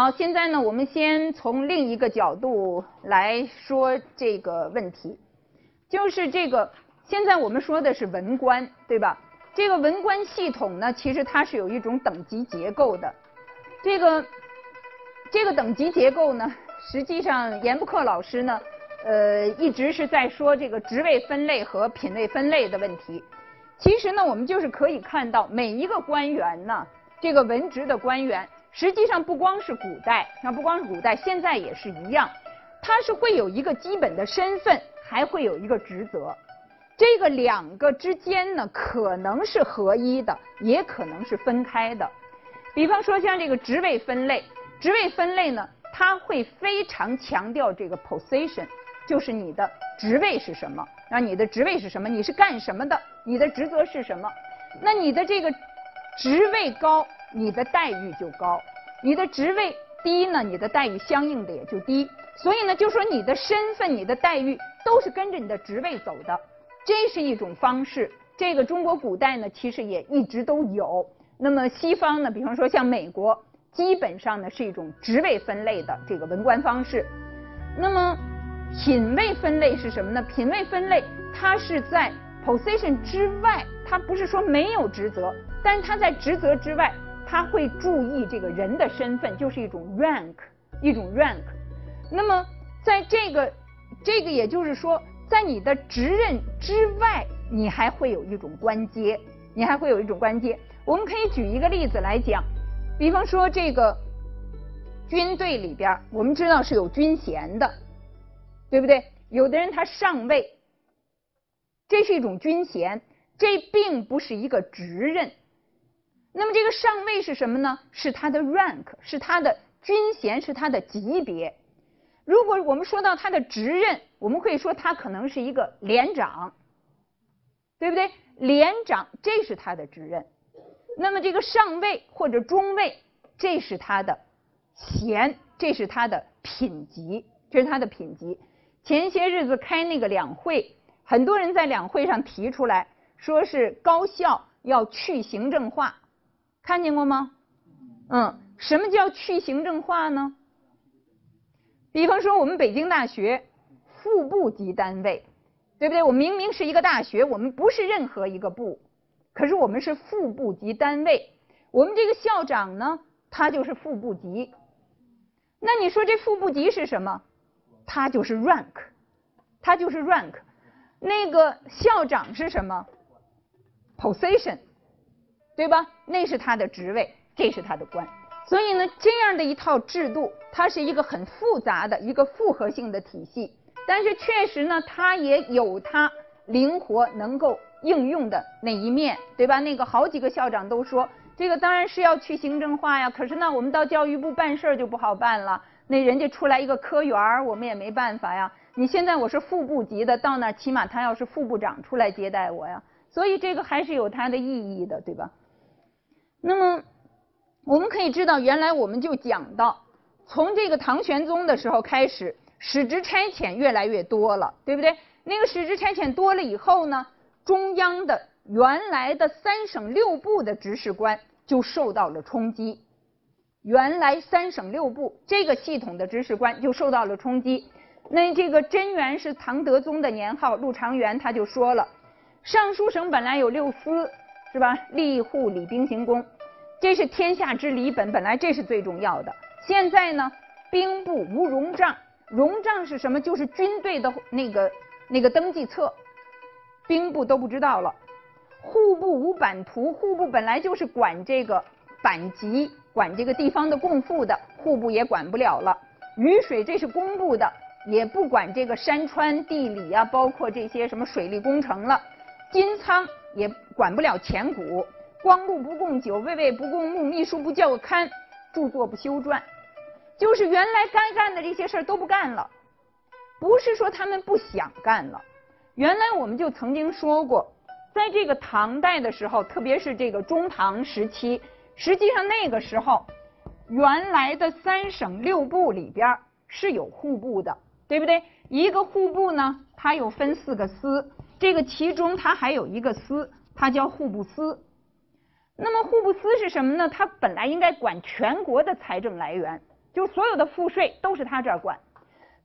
好，现在呢，我们先从另一个角度来说这个问题，就是这个现在我们说的是文官，对吧？这个文官系统呢，其实它是有一种等级结构的。这个这个等级结构呢，实际上严不克老师呢，呃，一直是在说这个职位分类和品位分类的问题。其实呢，我们就是可以看到每一个官员呢，这个文职的官员，实际上不光是古代，那不光是古代，现在也是一样，他是会有一个基本的身份，还会有一个职责。这个两个之间呢，可能是合一的，也可能是分开的。比方说，像这个职位分类，职位分类呢，它会非常强调这个 position，就是你的职位是什么，那你的职位是什么，你是干什么的，你的职责是什么。那你的这个职位高，你的待遇就高；你的职位低呢，你的待遇相应的也就低。所以呢，就说你的身份、你的待遇都是跟着你的职位走的。这是一种方式，这个中国古代呢，其实也一直都有。那么西方呢，比方说像美国，基本上呢是一种职位分类的这个文官方式。那么品位分类是什么呢？品位分类它是在 position 之外，它不是说没有职责，但是它在职责之外，他会注意这个人的身份，就是一种 rank，一种 rank。那么在这个这个也就是说。在你的职任之外，你还会有一种官阶，你还会有一种官阶。我们可以举一个例子来讲，比方说这个军队里边，我们知道是有军衔的，对不对？有的人他上尉，这是一种军衔，这并不是一个职任。那么这个上尉是什么呢？是他的 rank，是他的军衔，是他的级别。如果我们说到他的职任，我们可以说他可能是一个连长，对不对？连长这是他的职任。那么这个上尉或者中尉，这是他的衔，这是他的品级，这是他的品级。前些日子开那个两会，很多人在两会上提出来说是高校要去行政化，看见过吗？嗯，什么叫去行政化呢？比方说，我们北京大学副部级单位，对不对？我明明是一个大学，我们不是任何一个部，可是我们是副部级单位。我们这个校长呢，他就是副部级。那你说这副部级是什么？他就是 rank，他就是 rank。那个校长是什么？position，对吧？那是他的职位，这是他的官。所以呢，这样的一套制度，它是一个很复杂的一个复合性的体系，但是确实呢，它也有它灵活能够应用的那一面，对吧？那个好几个校长都说，这个当然是要去行政化呀。可是呢，我们到教育部办事儿就不好办了，那人家出来一个科员儿，我们也没办法呀。你现在我是副部级的，到那儿起码他要是副部长出来接待我呀。所以这个还是有它的意义的，对吧？那么。我们可以知道，原来我们就讲到，从这个唐玄宗的时候开始，使职差遣越来越多了，对不对？那个使职差遣多了以后呢，中央的原来的三省六部的执事官就受到了冲击。原来三省六部这个系统的执事官就受到了冲击。那这个贞元是唐德宗的年号，陆长元他就说了，尚书省本来有六司，是吧？吏户礼兵刑工。这是天下之理本，本来这是最重要的。现在呢，兵部无戎帐，戎帐是什么？就是军队的那个那个登记册，兵部都不知道了。户部无版图，户部本来就是管这个版籍、管这个地方的贡赋的，户部也管不了了。雨水这是工部的，也不管这个山川地理啊，包括这些什么水利工程了。金仓也管不了钱谷。光禄不供酒，卫尉不供木，秘书不教刊，著作不修传，就是原来该干的这些事儿都不干了。不是说他们不想干了，原来我们就曾经说过，在这个唐代的时候，特别是这个中唐时期，实际上那个时候，原来的三省六部里边是有户部的，对不对？一个户部呢，它又分四个司，这个其中它还有一个司，它叫户部司。那么户部司是什么呢？它本来应该管全国的财政来源，就所有的赋税都是他这儿管。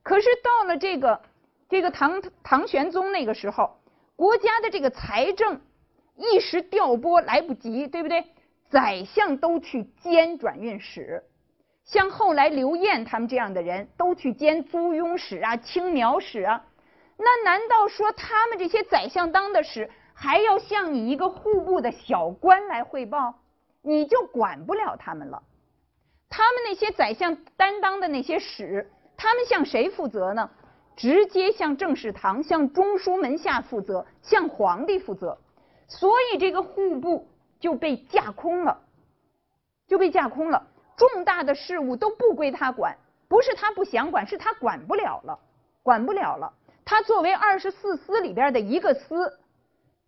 可是到了这个这个唐唐玄宗那个时候，国家的这个财政一时调拨来不及，对不对？宰相都去兼转运使，像后来刘晏他们这样的人都去兼租庸使啊、青苗使啊。那难道说他们这些宰相当的使还要向你一个户部的小官来汇报？你就管不了他们了。他们那些宰相担当的那些使，他们向谁负责呢？直接向政事堂、向中书门下负责，向皇帝负责。所以这个户部就被架空了，就被架空了。重大的事务都不归他管，不是他不想管，是他管不了了，管不了了。他作为二十四司里边的一个司，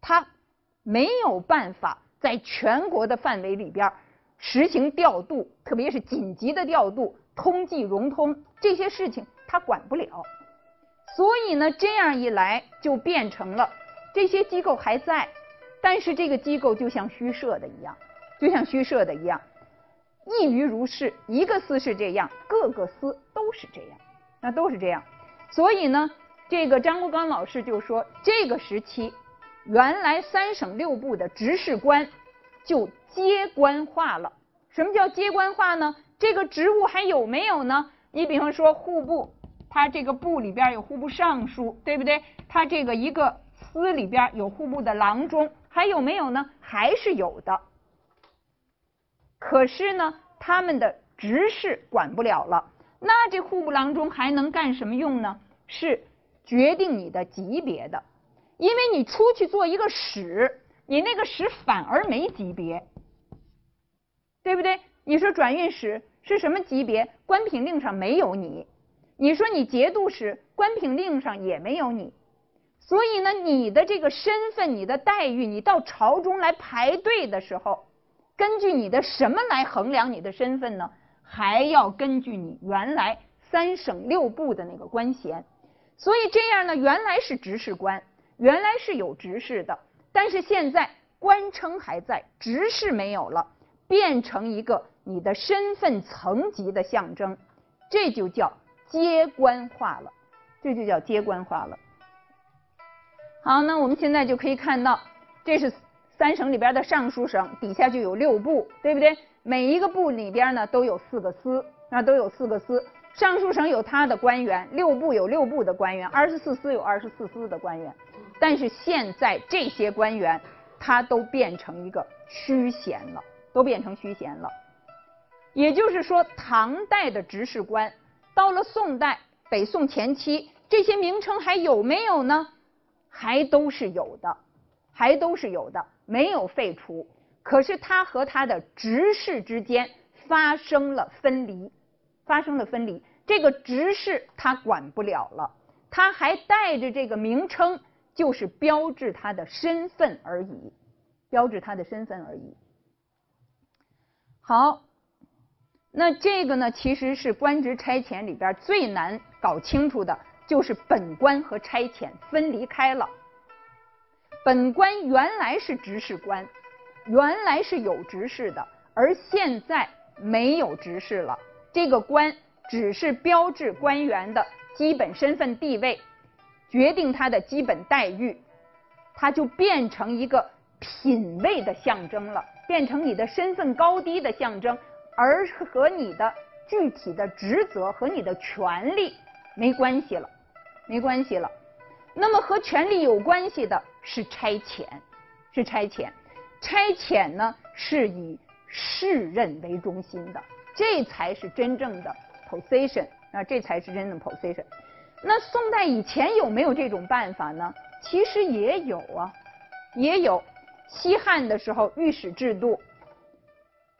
他没有办法。在全国的范围里边实行调度，特别是紧急的调度、通济融通这些事情，他管不了。所以呢，这样一来就变成了这些机构还在，但是这个机构就像虚设的一样，就像虚设的一样，一于如是。一个司是这样，各个司都是这样，那都是这样。所以呢，这个张国刚老师就说，这个时期。原来三省六部的执事官就接官化了。什么叫接官化呢？这个职务还有没有呢？你比方说户部，它这个部里边有户部尚书，对不对？它这个一个司里边有户部的郎中，还有没有呢？还是有的。可是呢，他们的执事管不了了。那这户部郎中还能干什么用呢？是决定你的级别的。因为你出去做一个使，你那个使反而没级别，对不对？你说转运使是什么级别？官品令上没有你。你说你节度使，官品令上也没有你。所以呢，你的这个身份、你的待遇，你到朝中来排队的时候，根据你的什么来衡量你的身份呢？还要根据你原来三省六部的那个官衔。所以这样呢，原来是执事官。原来是有执事的，但是现在官称还在，执事没有了，变成一个你的身份层级的象征，这就叫接官化了，这就叫接官化了。好，那我们现在就可以看到，这是三省里边的尚书省，底下就有六部，对不对？每一个部里边呢都有四个司，那都有四个司。尚书省有他的官员，六部有六部的官员，二十四司有二十四司的官员。但是现在这些官员，他都变成一个虚衔了，都变成虚衔了。也就是说，唐代的执事官，到了宋代、北宋前期，这些名称还有没有呢？还都是有的，还都是有的，没有废除。可是他和他的执事之间发生了分离，发生了分离。这个执事他管不了了，他还带着这个名称。就是标志他的身份而已，标志他的身份而已。好，那这个呢，其实是官职差遣里边最难搞清楚的，就是本官和差遣分离开了。本官原来是执事官，原来是有执事的，而现在没有执事了。这个官只是标志官员的基本身份地位。决定他的基本待遇，他就变成一个品位的象征了，变成你的身份高低的象征，而和你的具体的职责和你的权利没关系了，没关系了。那么和权力有关系的是差遣，是差遣，差遣呢是以世任为中心的，这才是真正的 position 啊，这才是真正的 position。那宋代以前有没有这种办法呢？其实也有啊，也有。西汉的时候，御史制度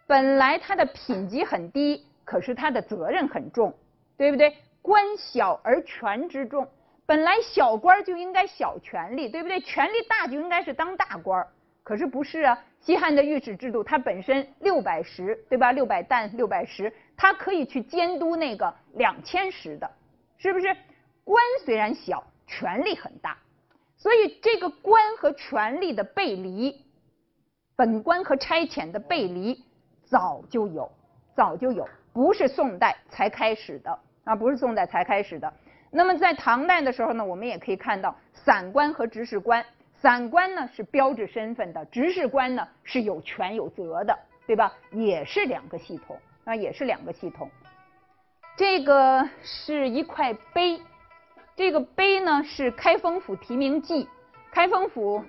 本来它的品级很低，可是它的责任很重，对不对？官小而权之重，本来小官就应该小权力，对不对？权力大就应该是当大官儿，可是不是啊？西汉的御史制度它本身六百石，对吧？六百担，六百石，它可以去监督那个两千石的，是不是？官虽然小，权力很大，所以这个官和权力的背离，本官和差遣的背离早就有，早就有，不是宋代才开始的啊，不是宋代才开始的。那么在唐代的时候呢，我们也可以看到散官和执事官，散官呢是标志身份的，执事官呢是有权有责的，对吧？也是两个系统啊，也是两个系统。这个是一块碑，这个碑呢是开封府提名记。开封府，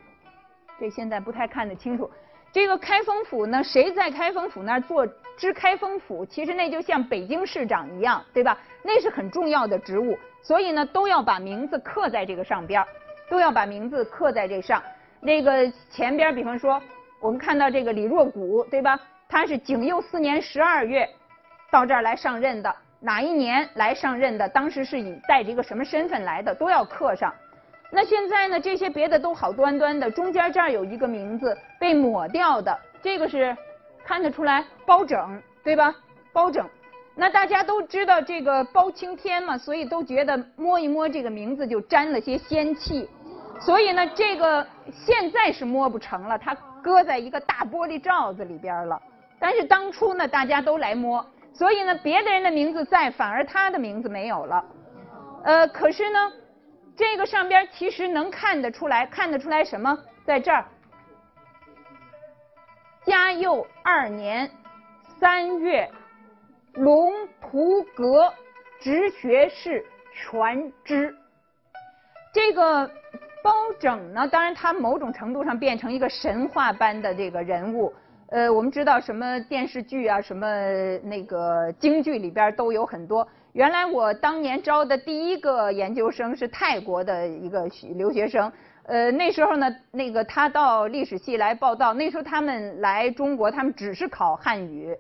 这现在不太看得清楚。这个开封府呢，谁在开封府那儿做知开封府？其实那就像北京市长一样，对吧？那是很重要的职务，所以呢，都要把名字刻在这个上边儿都要把名字刻在这上。那个前边，比方说，我们看到这个李若谷，对吧？他是景佑四年十二月到这儿来上任的。哪一年来上任的？当时是以带着一个什么身份来的？都要刻上。那现在呢？这些别的都好端端的，中间这儿有一个名字被抹掉的，这个是看得出来包拯，对吧？包拯。那大家都知道这个包青天嘛，所以都觉得摸一摸这个名字就沾了些仙气。所以呢，这个现在是摸不成了，它搁在一个大玻璃罩子里边了。但是当初呢，大家都来摸。所以呢，别的人的名字在，反而他的名字没有了。呃，可是呢，这个上边其实能看得出来，看得出来什么？在这儿，嘉佑二年三月，龙图阁直学士全知。这个包拯呢，当然他某种程度上变成一个神话般的这个人物。呃，我们知道什么电视剧啊，什么那个京剧里边都有很多。原来我当年招的第一个研究生是泰国的一个留学生，呃，那时候呢，那个他到历史系来报道，那时候他们来中国，他们只是考汉语，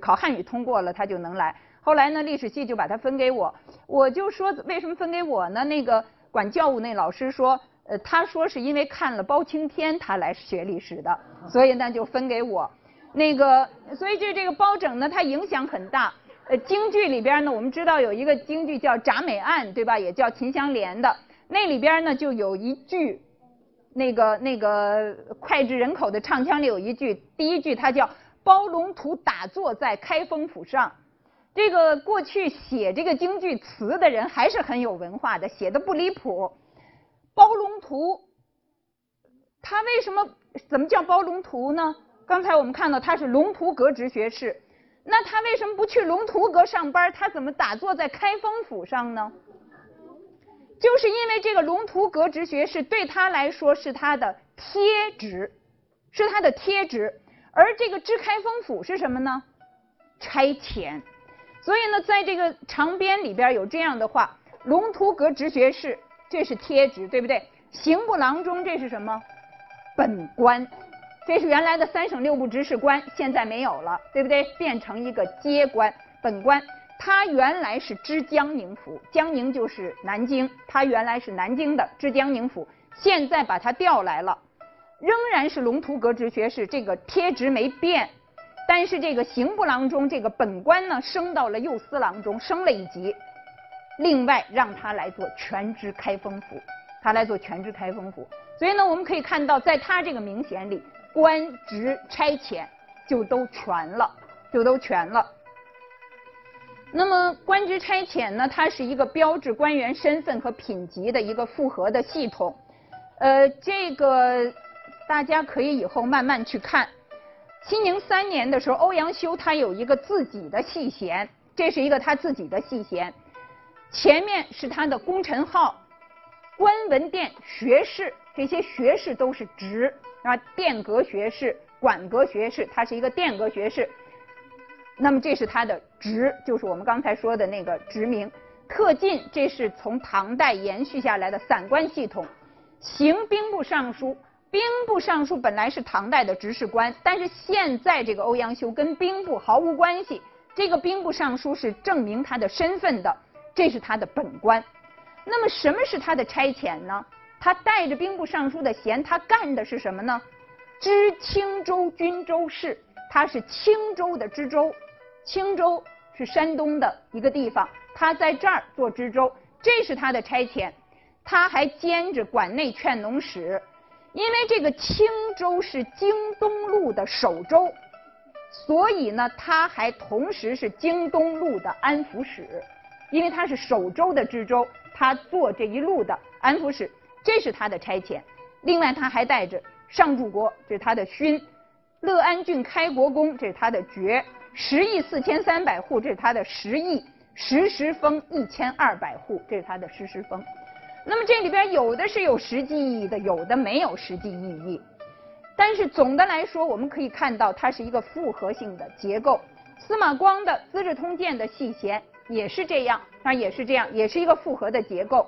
考汉语通过了他就能来。后来呢，历史系就把他分给我，我就说为什么分给我呢？那个管教务那老师说。呃，他说是因为看了包青天，他来学历史的，所以呢就分给我。那个，所以就这个包拯呢，他影响很大。呃，京剧里边呢，我们知道有一个京剧叫《铡美案》，对吧？也叫《秦香莲》的。那里边呢就有一句，那个那个脍炙人口的唱腔里有一句，第一句它叫“包龙图打坐在开封府上”。这个过去写这个京剧词的人还是很有文化的，写的不离谱。包龙图，他为什么怎么叫包龙图呢？刚才我们看到他是龙图阁直学士，那他为什么不去龙图阁上班？他怎么打坐在开封府上呢？就是因为这个龙图阁直学士对他来说是他的贴职，是他的贴职，而这个知开封府是什么呢？差遣。所以呢，在这个长编里边有这样的话：龙图阁直学士。这是贴职，对不对？刑部郎中这是什么？本官，这是原来的三省六部执事官，现在没有了，对不对？变成一个阶官，本官。他原来是知江宁府，江宁就是南京，他原来是南京的知江宁府，现在把他调来了，仍然是龙图阁直学士，这个贴职没变，但是这个刑部郎中这个本官呢，升到了右司郎中，升了一级。另外让他来做全职开封府，他来做全职开封府。所以呢，我们可以看到，在他这个名衔里，官职差遣就都全了，就都全了。那么官职差遣呢，它是一个标志官员身份和品级的一个复合的系统。呃，这个大家可以以后慢慢去看。熙宁三年的时候，欧阳修他有一个自己的系衔，这是一个他自己的系衔。前面是他的功臣号，官文殿学士，这些学士都是职啊，殿阁学士、馆阁学士，他是一个殿阁学士。那么这是他的职，就是我们刚才说的那个职名。特进，这是从唐代延续下来的散官系统。行兵部尚书，兵部尚书本来是唐代的执事官，但是现在这个欧阳修跟兵部毫无关系，这个兵部尚书是证明他的身份的。这是他的本官，那么什么是他的差遣呢？他带着兵部尚书的衔，他干的是什么呢？知青州军州事，他是青州的知州，青州是山东的一个地方，他在这儿做知州，这是他的差遣。他还兼着管内劝农使，因为这个青州是京东路的首州，所以呢，他还同时是京东路的安抚使，因为他是守州的知州，他做这一路的安抚使，这是他的差遣。另外，他还带着上柱国，这是他的勋；乐安郡开国公，这是他的爵；十亿四千三百户，这是他的十亿；十时封一千二百户，这是他的十时封。那么这里边有的是有实际意义的，有的没有实际意义。但是总的来说，我们可以看到它是一个复合性的结构。司马光的《资治通鉴》的细贤也是这样，啊，也是这样，也是一个复合的结构。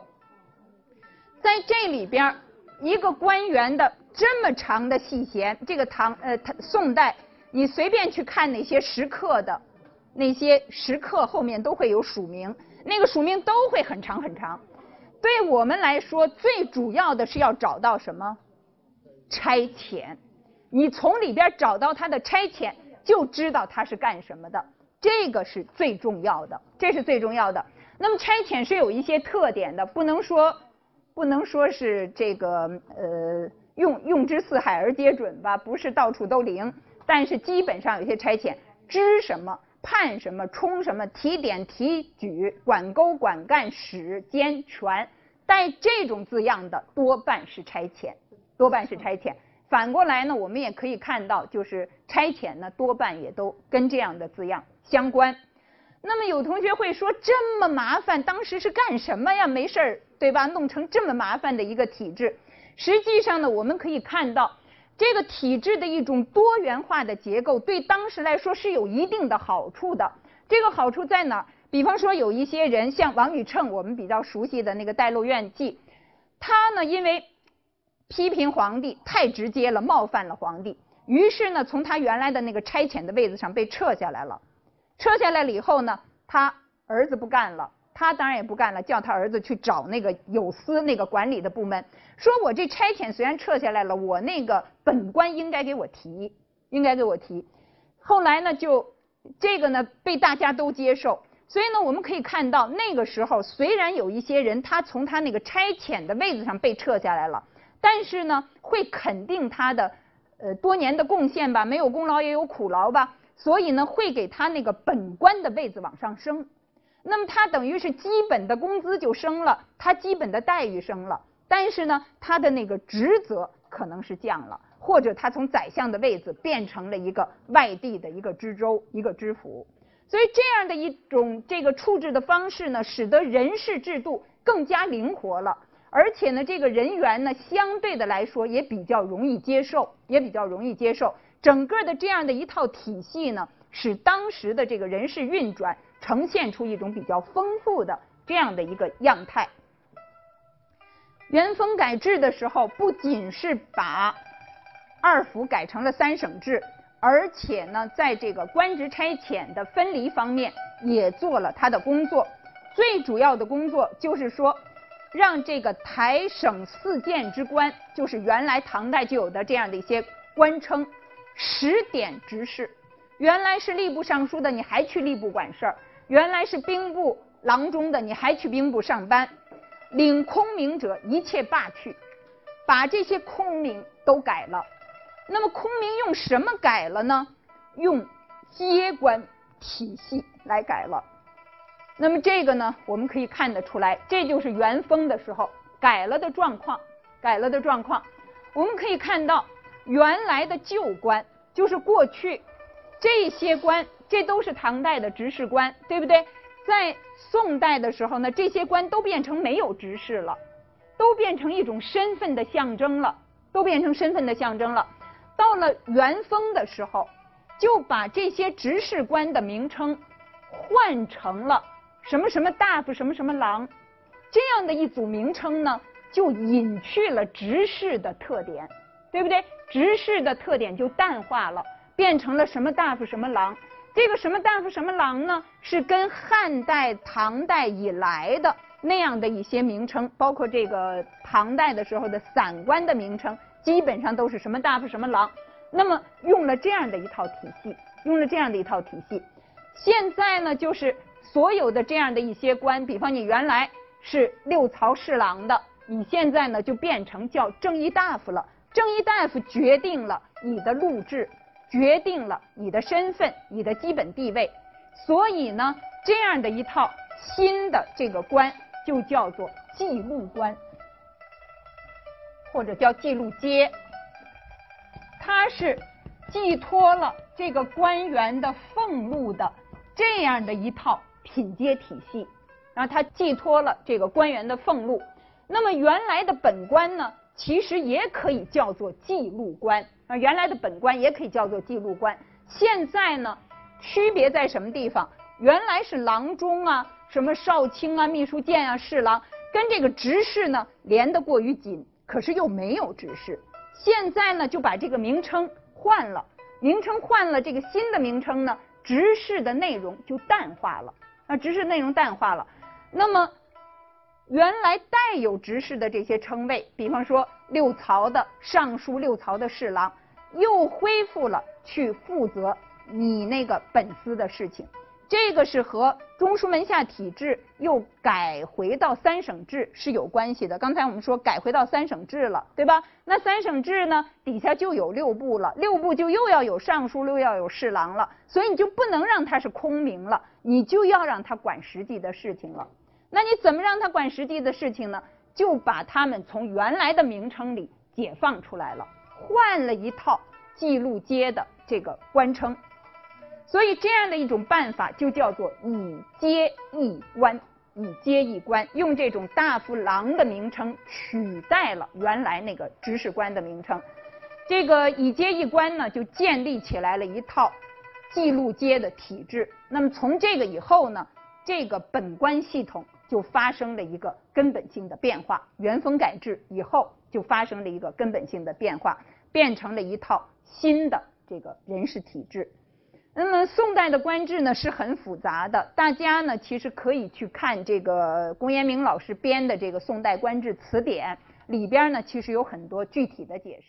在这里边，一个官员的这么长的细贤，这个唐呃宋代，你随便去看那些石刻的，那些石刻后面都会有署名，那个署名都会很长很长。对我们来说，最主要的是要找到什么差遣。你从里边找到他的差遣，就知道他是干什么的。这个是最重要的，这是最重要的。那么差遣是有一些特点的，不能说不能说是这个呃用用之四海而皆准吧，不是到处都灵。但是基本上有些差遣知什么。判什么充什么提点提举管沟管干使监权带这种字样的多半是差遣，多半是差遣。反过来呢，我们也可以看到，就是差遣呢多半也都跟这样的字样相关。那么有同学会说，这么麻烦，当时是干什么呀？没事儿，对吧？弄成这么麻烦的一个体制。实际上呢，我们可以看到。这个体制的一种多元化的结构，对当时来说是有一定的好处的。这个好处在哪儿？比方说，有一些人像王宇称，我们比较熟悉的那个《戴洛院记》，他呢因为批评皇帝太直接了，冒犯了皇帝，于是呢从他原来的那个差遣的位子上被撤下来了。撤下来了以后呢，他儿子不干了。他当然也不干了，叫他儿子去找那个有司那个管理的部门，说我这差遣虽然撤下来了，我那个本官应该给我提，应该给我提。后来呢，就这个呢被大家都接受，所以呢，我们可以看到那个时候虽然有一些人他从他那个差遣的位子上被撤下来了，但是呢会肯定他的呃多年的贡献吧，没有功劳也有苦劳吧，所以呢会给他那个本官的位子往上升。那么他等于是基本的工资就升了，他基本的待遇升了，但是呢，他的那个职责可能是降了，或者他从宰相的位子变成了一个外地的一个知州、一个知府。所以这样的一种这个处置的方式呢，使得人事制度更加灵活了，而且呢，这个人员呢，相对的来说也比较容易接受，也比较容易接受。整个的这样的一套体系呢，使当时的这个人事运转。呈现出一种比较丰富的这样的一个样态。元丰改制的时候，不仅是把二府改成了三省制，而且呢，在这个官职差遣的分离方面也做了他的工作。最主要的工作就是说，让这个台省四监之官，就是原来唐代就有的这样的一些官称，十点执事。原来是吏部尚书的，你还去吏部管事儿。原来是兵部郎中的，你还去兵部上班，领空名者一切罢去，把这些空名都改了。那么空名用什么改了呢？用阶官体系来改了。那么这个呢，我们可以看得出来，这就是元丰的时候改了的状况，改了的状况。我们可以看到，原来的旧官就是过去这些官。这都是唐代的执事官，对不对？在宋代的时候呢，这些官都变成没有执事了，都变成一种身份的象征了，都变成身份的象征了。到了元丰的时候，就把这些执事官的名称换成了什么什么大夫、什么什么郎，这样的一组名称呢，就隐去了执事的特点，对不对？执事的特点就淡化了，变成了什么大夫、什么郎。这个什么大夫什么郎呢？是跟汉代、唐代以来的那样的一些名称，包括这个唐代的时候的散官的名称，基本上都是什么大夫什么郎。那么用了这样的一套体系，用了这样的一套体系。现在呢，就是所有的这样的一些官，比方你原来是六曹侍郎的，你现在呢就变成叫正一大夫了。正一大夫决定了你的录制。决定了你的身份、你的基本地位。所以呢，这样的一套新的这个官就叫做记录官，或者叫记录阶。它是寄托了这个官员的俸禄的这样的一套品阶体系，然后它寄托了这个官员的俸禄。那么原来的本官呢，其实也可以叫做记录官啊，原来的本官也可以叫做记录官。现在呢，区别在什么地方？原来是郎中啊，什么少卿啊、秘书监啊、侍郎，跟这个执事呢连得过于紧，可是又没有执事。现在呢，就把这个名称换了，名称换了，这个新的名称呢，执事的内容就淡化了啊，执事内容淡化了。那么原来带有执事的这些称谓，比方说六曹的尚书、六曹的侍郎，又恢复了去负责你那个本司的事情。这个是和中书门下体制又改回到三省制是有关系的。刚才我们说改回到三省制了，对吧？那三省制呢，底下就有六部了，六部就又要有尚书，又要有侍郎了，所以你就不能让他是空名了，你就要让他管实际的事情了。那你怎么让他管实际的事情呢？就把他们从原来的名称里解放出来了，换了一套记录街的这个官称。所以这样的一种办法就叫做以街易官，以街易官，用这种大夫郎的名称取代了原来那个执事官的名称。这个以街易官呢，就建立起来了一套记录街的体制。那么从这个以后呢，这个本官系统就发生了一个根本性的变化。元丰改制以后，就发生了一个根本性的变化，变成了一套新的这个人事体制。那么宋代的官制呢是很复杂的，大家呢其实可以去看这个龚延明老师编的这个《宋代官制词典》，里边呢其实有很多具体的解释。